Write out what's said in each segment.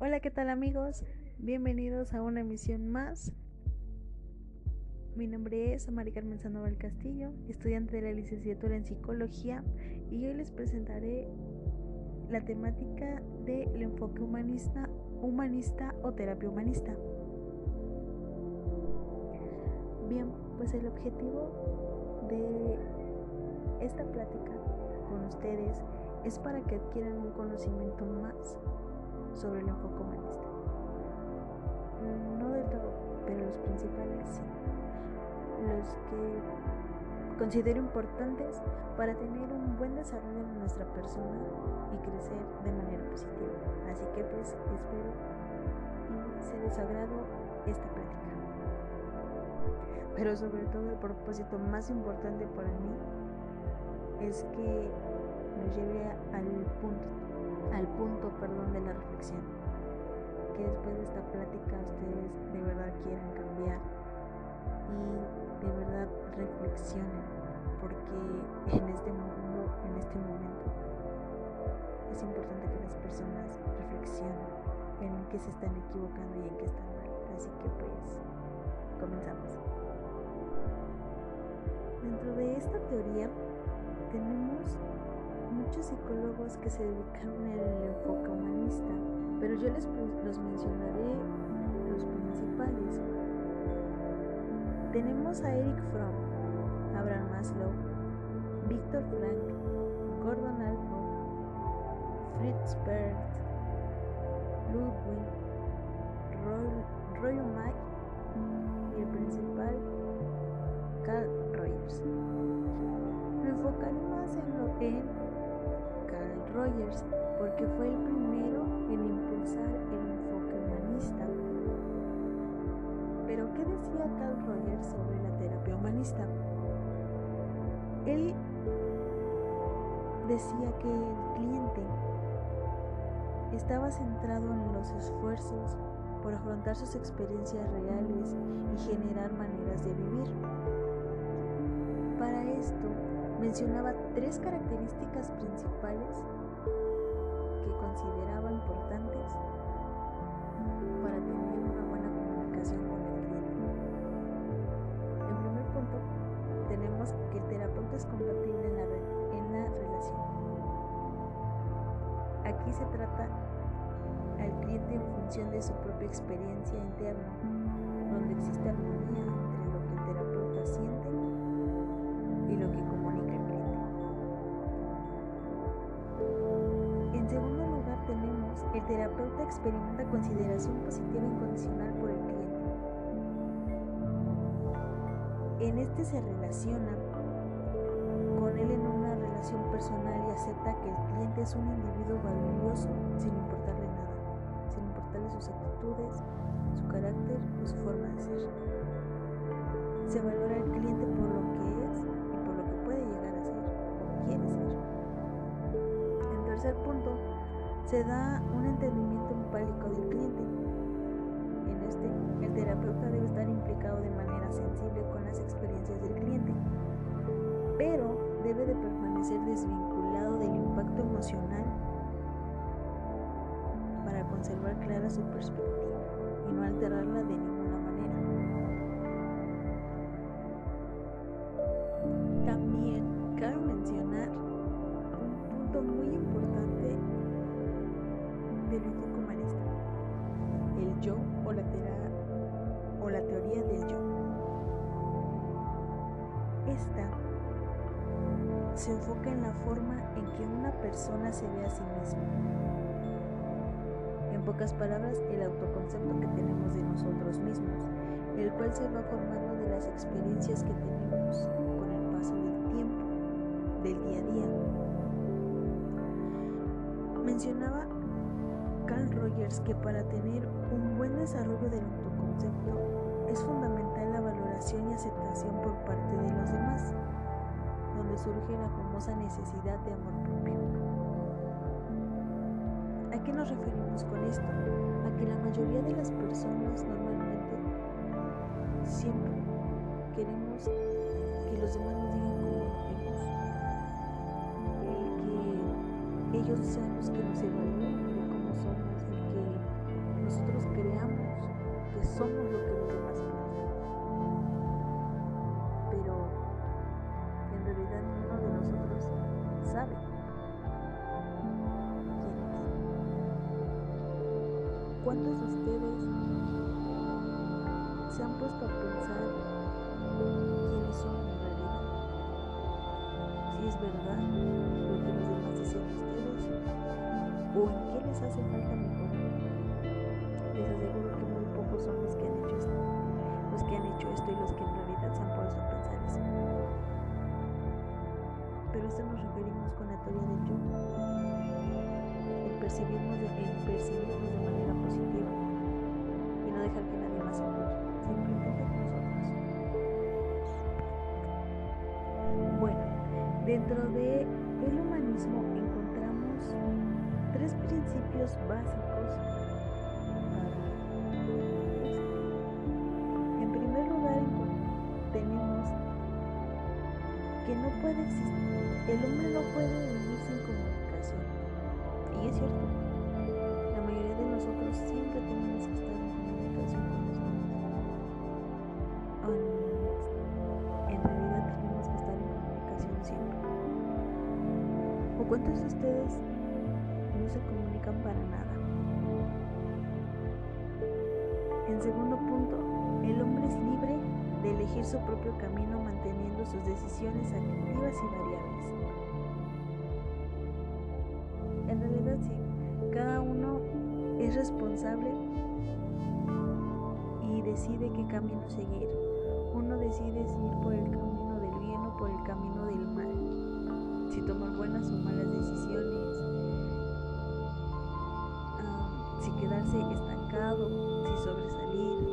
Hola, ¿qué tal amigos? Bienvenidos a una emisión más. Mi nombre es María Carmen Sandoval Castillo, estudiante de la licenciatura en psicología, y hoy les presentaré la temática del enfoque humanista, humanista o terapia humanista. Bien, pues el objetivo de esta plática con ustedes es para que adquieran un conocimiento más sobre el enfoque humanista. No del todo, pero los principales sí. Los que considero importantes para tener un buen desarrollo en nuestra persona y crecer de manera positiva. Así que pues espero y se les agrado esta plática. Pero sobre todo el propósito más importante para mí es que nos lleve al punto al punto, perdón, de la reflexión. Que después de esta plática ustedes de verdad quieran cambiar y de verdad reflexionen, porque en este mundo, en este momento, es importante que las personas reflexionen en qué se están equivocando y en qué están mal. Así que pues, comenzamos. Dentro de esta teoría tenemos muchos psicólogos que se dedicaron al enfoque humanista, pero yo les los mencionaré los principales. Tenemos a Eric Fromm, Abraham Maslow, Víctor Frank, Gordon Alford, Fritz Perls, Ludwig, Roy, Roy y el principal Carl Rogers. Me enfocaré más en lo que Rogers porque fue el primero en impulsar el enfoque humanista. Pero ¿qué decía Carl Rogers sobre la terapia humanista? Él decía que el cliente estaba centrado en los esfuerzos por afrontar sus experiencias reales y generar maneras de vivir. Para esto, mencionaba tres características principales que consideraba importantes para tener una buena comunicación con el cliente. En primer punto, tenemos que el terapeuta es compatible en la, en la relación. Aquí se trata al cliente en función de su propia experiencia interna, donde existe armonía entre lo que el terapeuta siente terapeuta experimenta consideración positiva incondicional por el cliente. En este se relaciona con él en una relación personal y acepta que el cliente es un individuo valioso sin importarle nada, sin importarle sus actitudes, su carácter o su forma de ser. Se valora al cliente por lo que es puede llegar a ser o quiere ser. En tercer punto, se da un entendimiento empático del cliente. En este, el terapeuta debe estar implicado de manera sensible con las experiencias del cliente, pero debe de permanecer desvinculado del impacto emocional para conservar clara su perspectiva y no alterarla de ninguna enfoca en la forma en que una persona se ve a sí misma. En pocas palabras, el autoconcepto que tenemos de nosotros mismos, el cual se va formando de las experiencias que tenemos con el paso del tiempo del día a día. Mencionaba Carl Rogers que para tener un buen desarrollo del autoconcepto es fundamental la valoración y aceptación por parte de los demás, surge la famosa necesidad de amor propio. ¿A qué nos referimos con esto? A que la mayoría de las personas normalmente siempre queremos que los demás nos digan ellos sean los que nos evalúen ¿Cuántos de ustedes se han puesto a pensar quiénes son en realidad? Si es verdad lo que los demás dicen de ustedes o en qué les hace falta mejorar. Les aseguro que muy pocos son los que han hecho esto, los que han hecho esto y los que en realidad se han puesto a pensar eso. Pero esto nos referimos con la teoría del yo. El percibirnos de, el percibirnos de y no dejar que nadie más opine, simplemente nosotros. Bueno, dentro de el humanismo encontramos tres principios básicos para. En primer lugar, tenemos que no puede existir, el hombre no puede vivir sin comunicación. Y es cierto, nosotros siempre tenemos que estar en comunicación con los demás. En, en realidad tenemos que estar en comunicación siempre. ¿O cuántos de ustedes no se comunican para nada? En segundo punto, el hombre es libre de elegir su propio camino manteniendo sus decisiones activas y variables. Seguir. Uno decide si ir por el camino del bien o por el camino del mal. Si tomar buenas o malas decisiones. Si quedarse estancado, si sobresalir.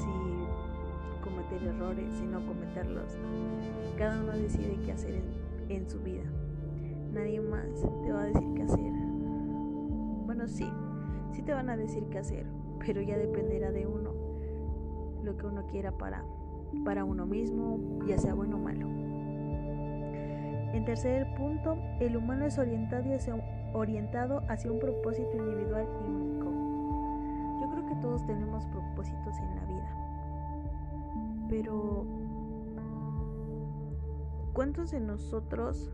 Si cometer errores, si no cometerlos. Cada uno decide qué hacer en, en su vida. Nadie más te va a decir qué hacer. Bueno, sí, sí te van a decir qué hacer, pero ya dependerá de uno lo que uno quiera para, para uno mismo, ya sea bueno o malo. En tercer punto, el humano es orientado hacia, orientado hacia un propósito individual y único. Yo creo que todos tenemos propósitos en la vida, pero ¿cuántos de nosotros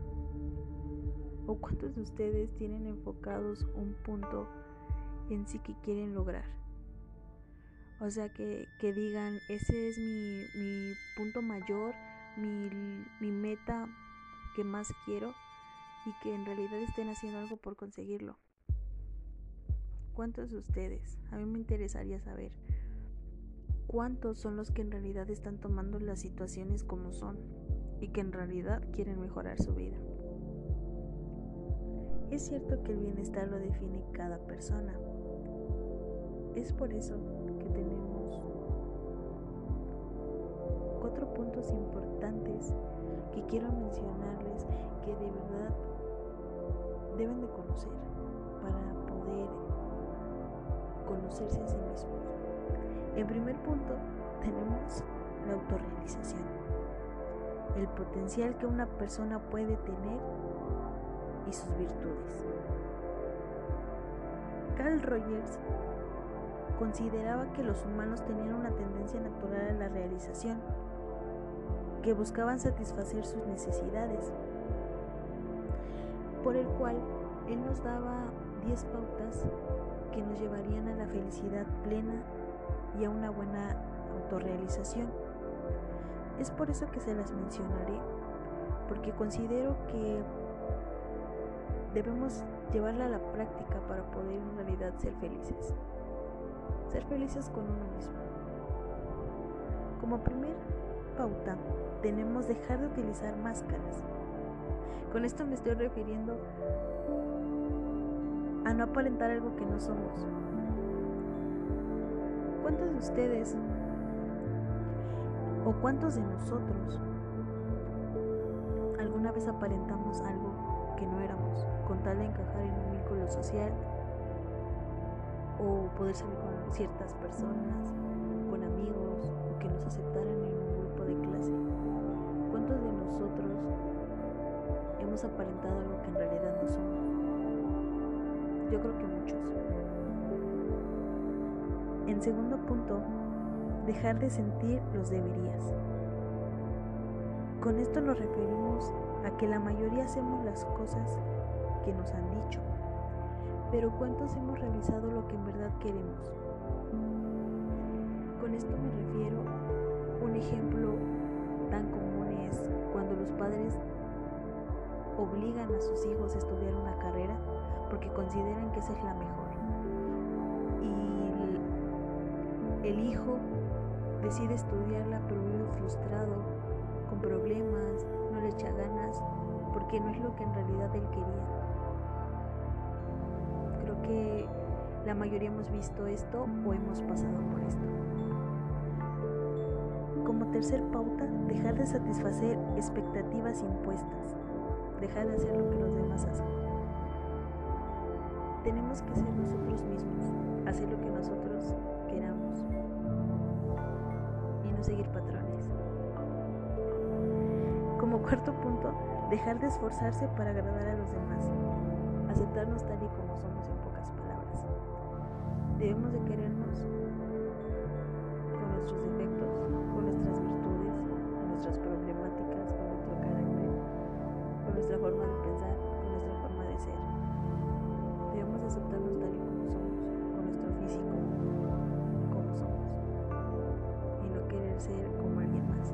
o cuántos de ustedes tienen enfocados un punto en sí que quieren lograr? O sea, que, que digan, ese es mi, mi punto mayor, mi, mi meta que más quiero y que en realidad estén haciendo algo por conseguirlo. ¿Cuántos de ustedes? A mí me interesaría saber cuántos son los que en realidad están tomando las situaciones como son y que en realidad quieren mejorar su vida. Es cierto que el bienestar lo define cada persona. Es por eso tenemos cuatro puntos importantes que quiero mencionarles que de verdad deben de conocer para poder conocerse a sí mismos. En primer punto tenemos la autorrealización, el potencial que una persona puede tener y sus virtudes. Carl Rogers consideraba que los humanos tenían una tendencia natural a la realización, que buscaban satisfacer sus necesidades, por el cual él nos daba 10 pautas que nos llevarían a la felicidad plena y a una buena autorrealización. Es por eso que se las mencionaré, porque considero que debemos llevarla a la práctica para poder en realidad ser felices. Ser felices con uno mismo. Como primer pauta, tenemos dejar de utilizar máscaras. Con esto me estoy refiriendo a no aparentar algo que no somos. ¿Cuántos de ustedes o cuántos de nosotros alguna vez aparentamos algo que no éramos con tal de encajar en un vínculo social o poder salir con ciertas personas, con amigos o que nos aceptaran en un grupo de clase? ¿Cuántos de nosotros hemos aparentado algo que en realidad no somos? Yo creo que muchos. En segundo punto, dejar de sentir los deberías. Con esto nos referimos a que la mayoría hacemos las cosas que nos han dicho, pero ¿cuántos hemos realizado lo que en verdad queremos? Con esto me refiero, un ejemplo tan común es cuando los padres obligan a sus hijos a estudiar una carrera porque consideran que esa es la mejor. Y el hijo decide estudiarla pero vive frustrado, con problemas, no le echa ganas, porque no es lo que en realidad él quería. Que la mayoría hemos visto esto o hemos pasado por esto. Como tercer pauta, dejar de satisfacer expectativas impuestas, dejar de hacer lo que los demás hacen. Tenemos que ser nosotros mismos, hacer lo que nosotros queramos y no seguir patrones. Como cuarto punto, dejar de esforzarse para agradar a los demás, aceptarnos tal y como somos. Debemos de querernos con nuestros defectos, con nuestras virtudes, con nuestras problemáticas, con nuestro carácter, con nuestra forma de pensar, con nuestra forma de ser. Debemos aceptarnos tal y como somos, con nuestro físico, como somos, y no querer ser como alguien más.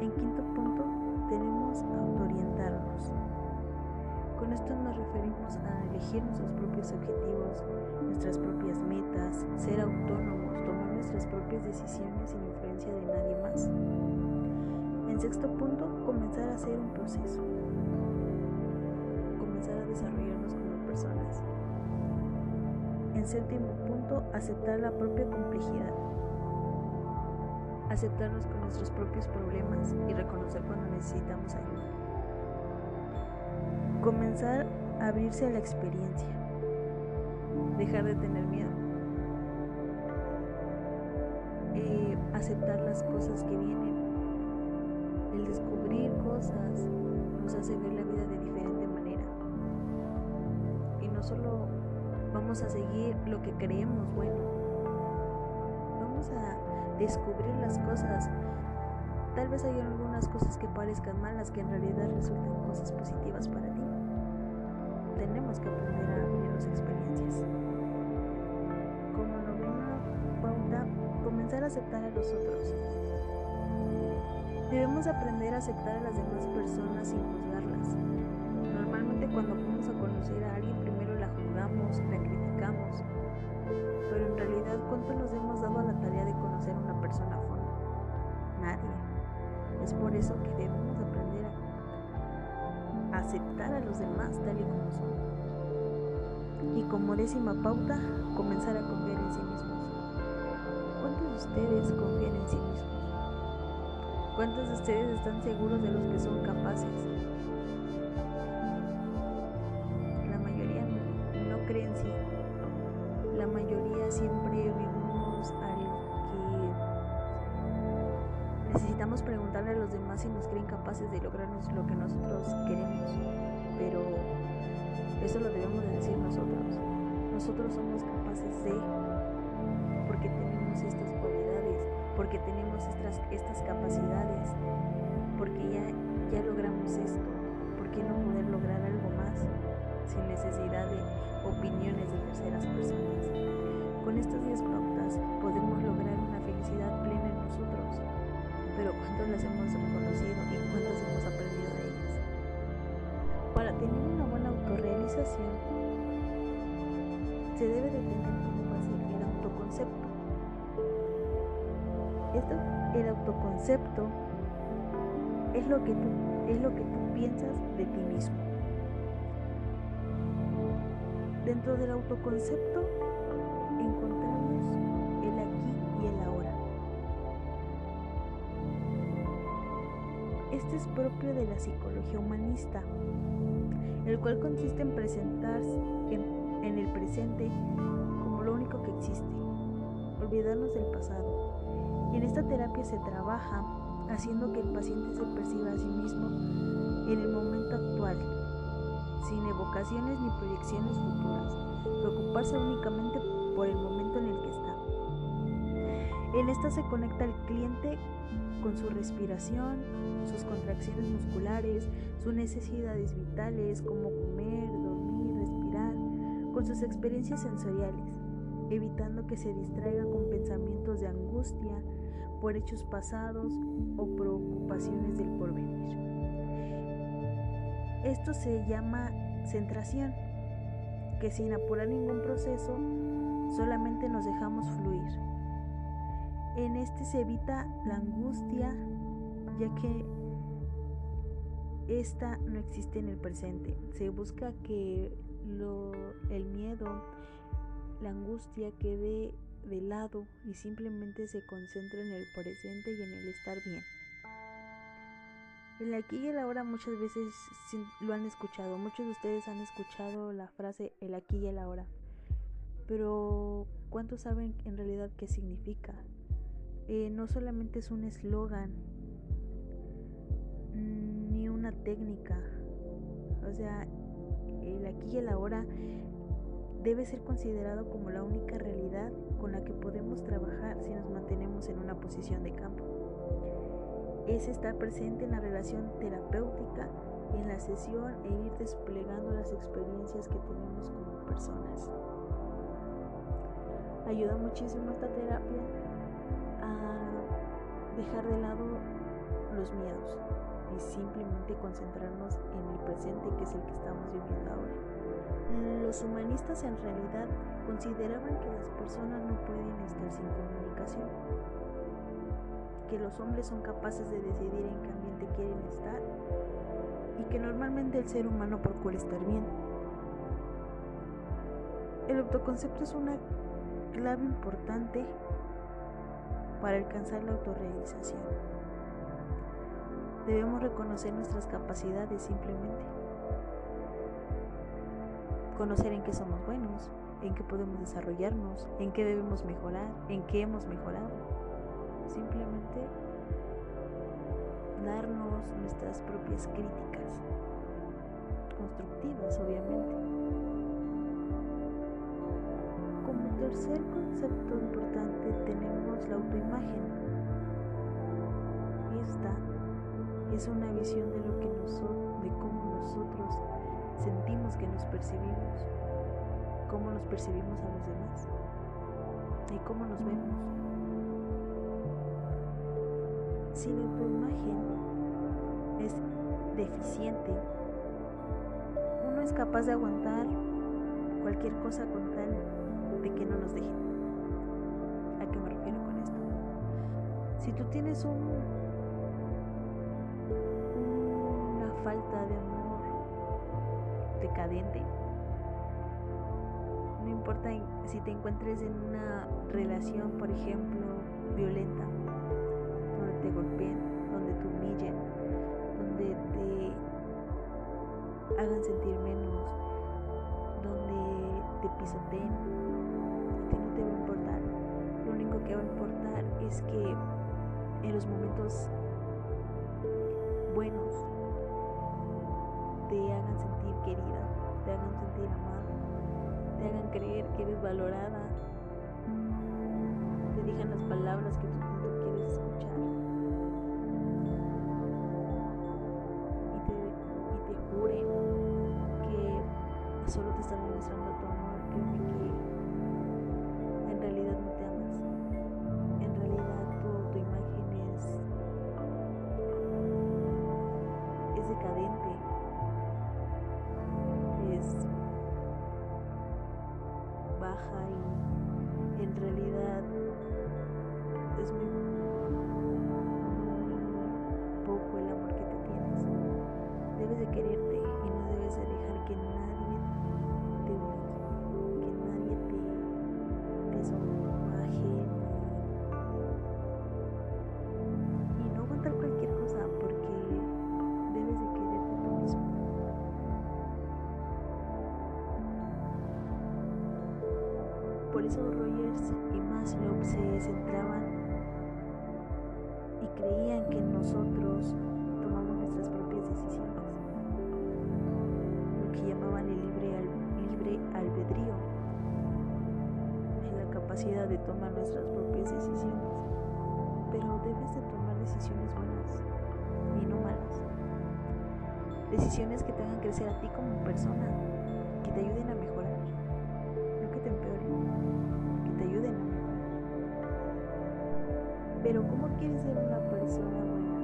En quinto punto, tenemos autoorientarnos. Con esto nos referimos a elegir nuestros propios objetivos, nuestras propias metas, ser autónomos, tomar nuestras propias decisiones sin influencia de nadie más. En sexto punto, comenzar a hacer un proceso. Comenzar a desarrollarnos como personas. En séptimo punto, aceptar la propia complejidad. Aceptarnos con nuestros propios problemas y reconocer cuando necesitamos ayuda. Comenzar a abrirse a la experiencia. Dejar de tener miedo. Eh, aceptar las cosas que vienen. El descubrir cosas nos hace ver la vida de diferente manera. Y no solo vamos a seguir lo que creemos bueno. Vamos a descubrir las cosas. Tal vez hay algunas cosas que parezcan malas que en realidad resulten cosas positivas para ti. Tenemos que aprender a abrir las experiencias. Aceptar a los otros. Debemos aprender a aceptar a las demás personas sin juzgarlas. Normalmente cuando vamos a conocer a alguien primero la juzgamos, la criticamos, pero en realidad ¿cuánto nos hemos dado a la tarea de conocer a una persona a fondo? Nadie. Es por eso que debemos aprender a aceptar a los demás tal y como son. Y como décima pauta, comenzar a confiar en sí mismos. ¿Cuántos de ustedes confían en sí mismos? ¿Cuántos de ustedes están seguros de los que son capaces? La mayoría no, no cree en sí. La mayoría siempre vivimos al que necesitamos preguntarle a los demás si nos creen capaces de lograrnos lo que nosotros queremos. Pero eso lo debemos de decir nosotros. Nosotros somos capaces de, porque tenemos estas cualidades, porque tenemos estas, estas capacidades, porque ya, ya logramos esto. ¿Por qué no poder lograr algo más sin necesidad de opiniones de terceras personas? Con estas 10 pautas podemos lograr una felicidad plena en nosotros, pero ¿cuántas las hemos reconocido y cuántas hemos aprendido de ellas? Para tener una buena autorrealización, se debe de tener Esto, el autoconcepto es lo que tú, es lo que tú piensas de ti mismo. Dentro del autoconcepto encontramos el aquí y el ahora. Este es propio de la psicología humanista, el cual consiste en presentarse en, en el presente como lo único que existe, olvidarnos del pasado. En esta terapia se trabaja haciendo que el paciente se perciba a sí mismo en el momento actual, sin evocaciones ni proyecciones futuras, preocuparse únicamente por el momento en el que está. En esta se conecta el cliente con su respiración, sus contracciones musculares, sus necesidades vitales como comer, dormir, respirar, con sus experiencias sensoriales, evitando que se distraiga con pensamientos de angustia por hechos pasados o preocupaciones del porvenir. Esto se llama centración, que sin apurar ningún proceso, solamente nos dejamos fluir. En este se evita la angustia, ya que esta no existe en el presente. Se busca que el miedo, la angustia quede de lado y simplemente se concentre en el presente y en el estar bien. El aquí y el ahora muchas veces lo han escuchado, muchos de ustedes han escuchado la frase el aquí y el ahora, pero ¿cuántos saben en realidad qué significa? Eh, no solamente es un eslogan ni una técnica, o sea, el aquí y el ahora debe ser considerado como la única realidad con la que podemos trabajar si nos mantenemos en una posición de campo es estar presente en la relación terapéutica, en la sesión e ir desplegando las experiencias que tenemos como personas. Ayuda muchísimo esta terapia a dejar de lado los miedos y simplemente concentrarnos en el presente que es el que estamos viviendo ahora. Los humanistas en realidad consideraban que las personas no pueden estar sin comunicación que los hombres son capaces de decidir en qué ambiente quieren estar y que normalmente el ser humano procura estar bien. El autoconcepto es una clave importante para alcanzar la autorrealización. Debemos reconocer nuestras capacidades simplemente. Conocer en qué somos buenos, en qué podemos desarrollarnos, en qué debemos mejorar, en qué hemos mejorado simplemente darnos nuestras propias críticas, constructivas obviamente. Como tercer concepto importante tenemos la autoimagen. Esta es una visión de lo que nosotros, de cómo nosotros sentimos que nos percibimos, cómo nos percibimos a los demás y cómo nos vemos si tu imagen es deficiente, uno es capaz de aguantar cualquier cosa con tal de que no nos dejen. ¿A qué me refiero con esto? Si tú tienes un, decadente, no importa si te encuentres en una relación, por ejemplo, violenta, te golpeen, donde te humillen, donde te hagan sentir menos, donde te pisoteen. A no te va a importar. Lo único que va a importar es que en los momentos buenos te hagan sentir querida, te hagan sentir amada, te hagan creer que eres valorada, te digan las palabras que tú Decisiones que te hagan crecer a ti como persona, que te ayuden a mejorar, no que te empeoren, que te ayuden a mejorar. Pero ¿cómo quieres ser una persona buena?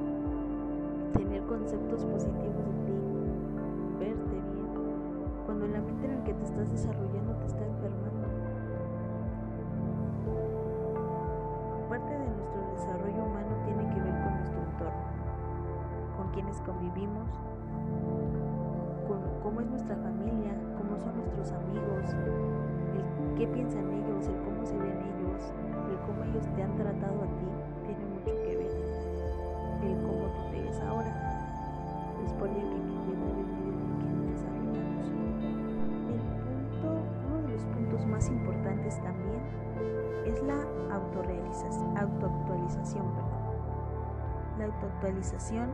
Tener conceptos positivos de ti, verte bien, cuando la mente en la que te estás desarrollando te está enfermando. Parte de nuestro desarrollo humano tiene que ver con nuestro entorno, quienes convivimos, con cómo es nuestra familia, cómo son nuestros amigos, el qué piensan ellos, el cómo se ven ellos, el cómo ellos te han tratado a ti, tiene mucho que ver. El cómo tú te ves ahora. Es por ello que el medio en que nos desarrollamos. El punto, uno de los puntos más importantes también es la autorrealización, autoactualización, perdón. La autoactualización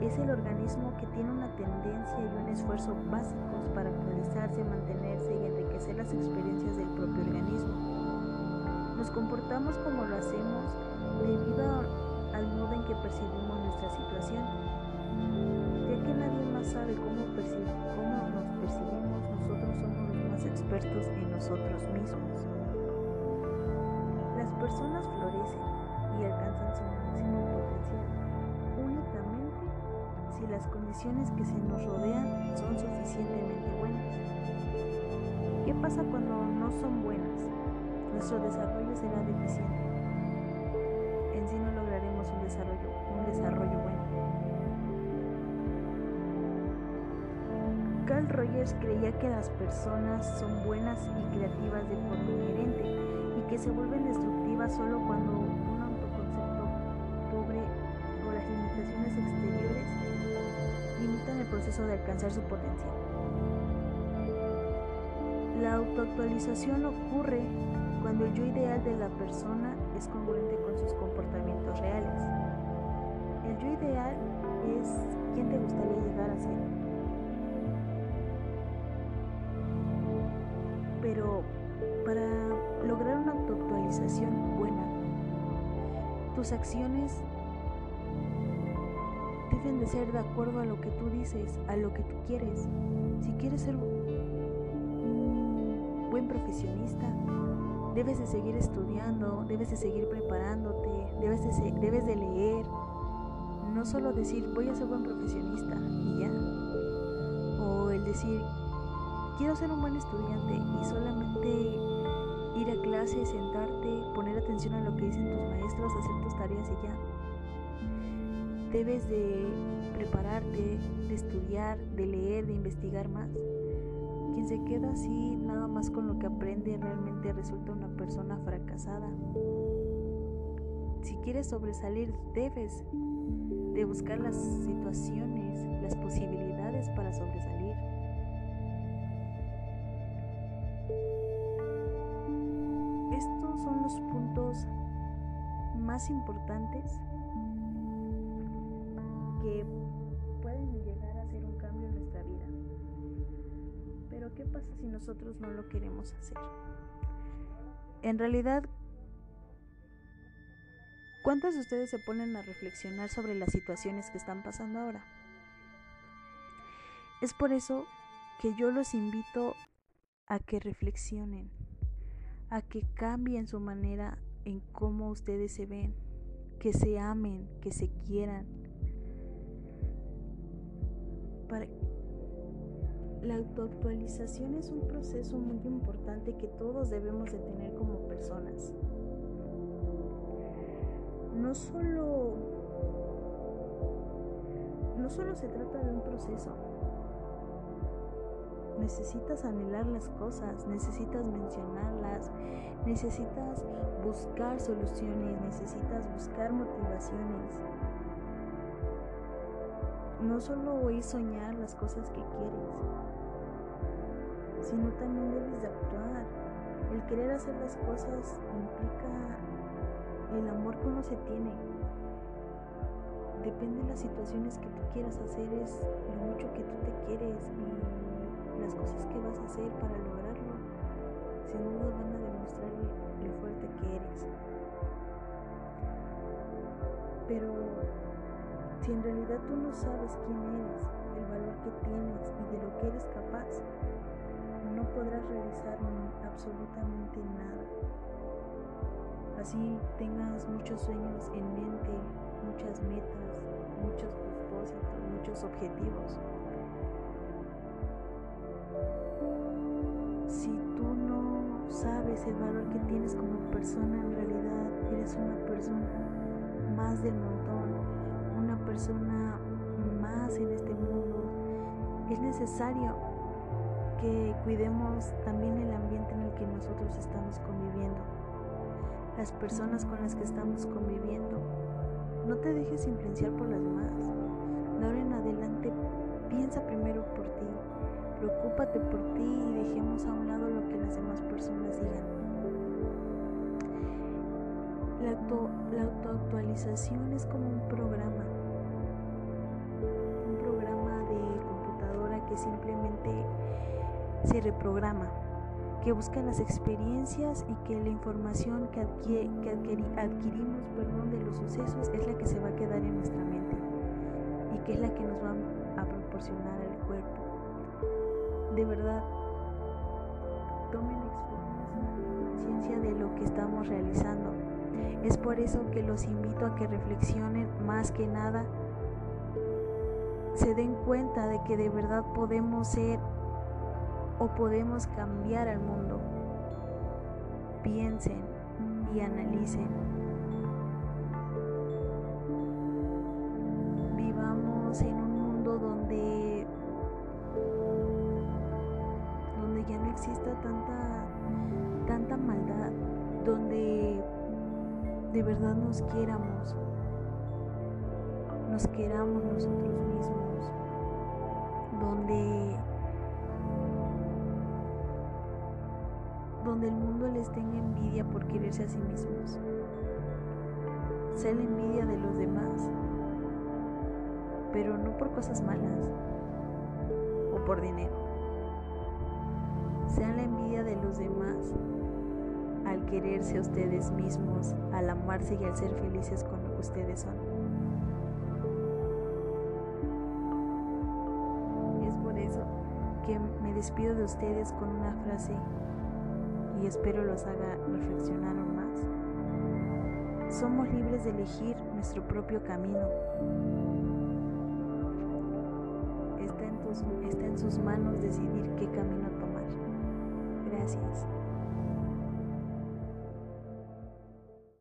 es el organismo que tiene una tendencia y un esfuerzo básicos para actualizarse, mantenerse y enriquecer las experiencias del propio organismo. Nos comportamos como lo hacemos debido al modo en que percibimos nuestra situación, ya que nadie más sabe cómo, cómo nos percibimos, nosotros somos los más expertos en nosotros mismos. Las personas florecen y alcanzan su máximo potencial si las condiciones que se nos rodean son suficientemente buenas. ¿Qué pasa cuando no son buenas? Nuestro desarrollo será deficiente. En sí no lograremos un desarrollo, un desarrollo bueno. Carl Rogers creía que las personas son buenas y creativas de forma inherente y que se vuelven destructivas solo cuando de alcanzar su potencial. La autoactualización ocurre cuando el yo ideal de la persona es congruente con sus comportamientos reales. El yo ideal es quién te gustaría llegar a ser. Pero para lograr una autoactualización buena, tus acciones deben de ser de acuerdo a lo que tú dices, a lo que tú quieres. Si quieres ser un buen profesionista, debes de seguir estudiando, debes de seguir preparándote, debes de, debes de leer. No solo decir voy a ser buen profesionista y ya. O el decir quiero ser un buen estudiante y solamente ir a clase, sentarte, poner atención a lo que dicen tus maestros, hacer tus tareas y ya. Debes de prepararte, de estudiar, de leer, de investigar más. Quien se queda así nada más con lo que aprende realmente resulta una persona fracasada. Si quieres sobresalir, debes de buscar las situaciones, las posibilidades para sobresalir. Estos son los puntos más importantes pueden llegar a hacer un cambio en nuestra vida. Pero ¿qué pasa si nosotros no lo queremos hacer? En realidad, ¿cuántos de ustedes se ponen a reflexionar sobre las situaciones que están pasando ahora? Es por eso que yo los invito a que reflexionen, a que cambien su manera en cómo ustedes se ven, que se amen, que se quieran. Para la autoactualización es un proceso muy importante que todos debemos de tener como personas. No solo no solo se trata de un proceso. Necesitas anhelar las cosas, necesitas mencionarlas, necesitas buscar soluciones, necesitas buscar motivaciones. No solo es soñar las cosas que quieres, sino también debes de actuar. El querer hacer las cosas implica el amor que uno se tiene. Depende de las situaciones que tú quieras hacer, es lo mucho que tú te quieres y las cosas que vas a hacer para lograrlo. sin duda van a demostrar lo fuerte que eres. Pero si en realidad tú no sabes quién eres, el valor que tienes y de lo que eres capaz, no podrás realizar absolutamente nada. Así tengas muchos sueños en mente, muchas metas, muchos propósitos, muchos objetivos. Si tú no sabes el valor que tienes como persona, en realidad eres una persona más del montón, persona más en este mundo. Es necesario que cuidemos también el ambiente en el que nosotros estamos conviviendo, las personas con las que estamos conviviendo. No te dejes influenciar por las demás. De ahora en adelante, piensa primero por ti, preocúpate por ti y dejemos a un lado lo que las demás personas digan. La, auto, la autoactualización es como un programa, simplemente se reprograma, que busca las experiencias y que la información que, adquirimos perdón, de los sucesos es la que se va a quedar en nuestra mente y que es la que nos va a proporcionar al cuerpo. De verdad, tomen conciencia de lo que estamos realizando. Es por eso que los invito a que reflexionen más que nada, se den cuenta de que de verdad podemos ser o podemos cambiar al mundo. Piensen y analicen. Vivamos en un mundo donde donde ya no exista tanta tanta maldad, donde de verdad nos quieramos, nos queramos nosotros mismos, donde donde el mundo les tenga envidia por quererse a sí mismos. Sea la envidia de los demás, pero no por cosas malas o por dinero. Sean la envidia de los demás al quererse a ustedes mismos, al amarse y al ser felices con lo que ustedes son. Que me despido de ustedes con una frase y espero los haga reflexionar aún más. Somos libres de elegir nuestro propio camino. Está en, está en sus manos decidir qué camino tomar. Gracias.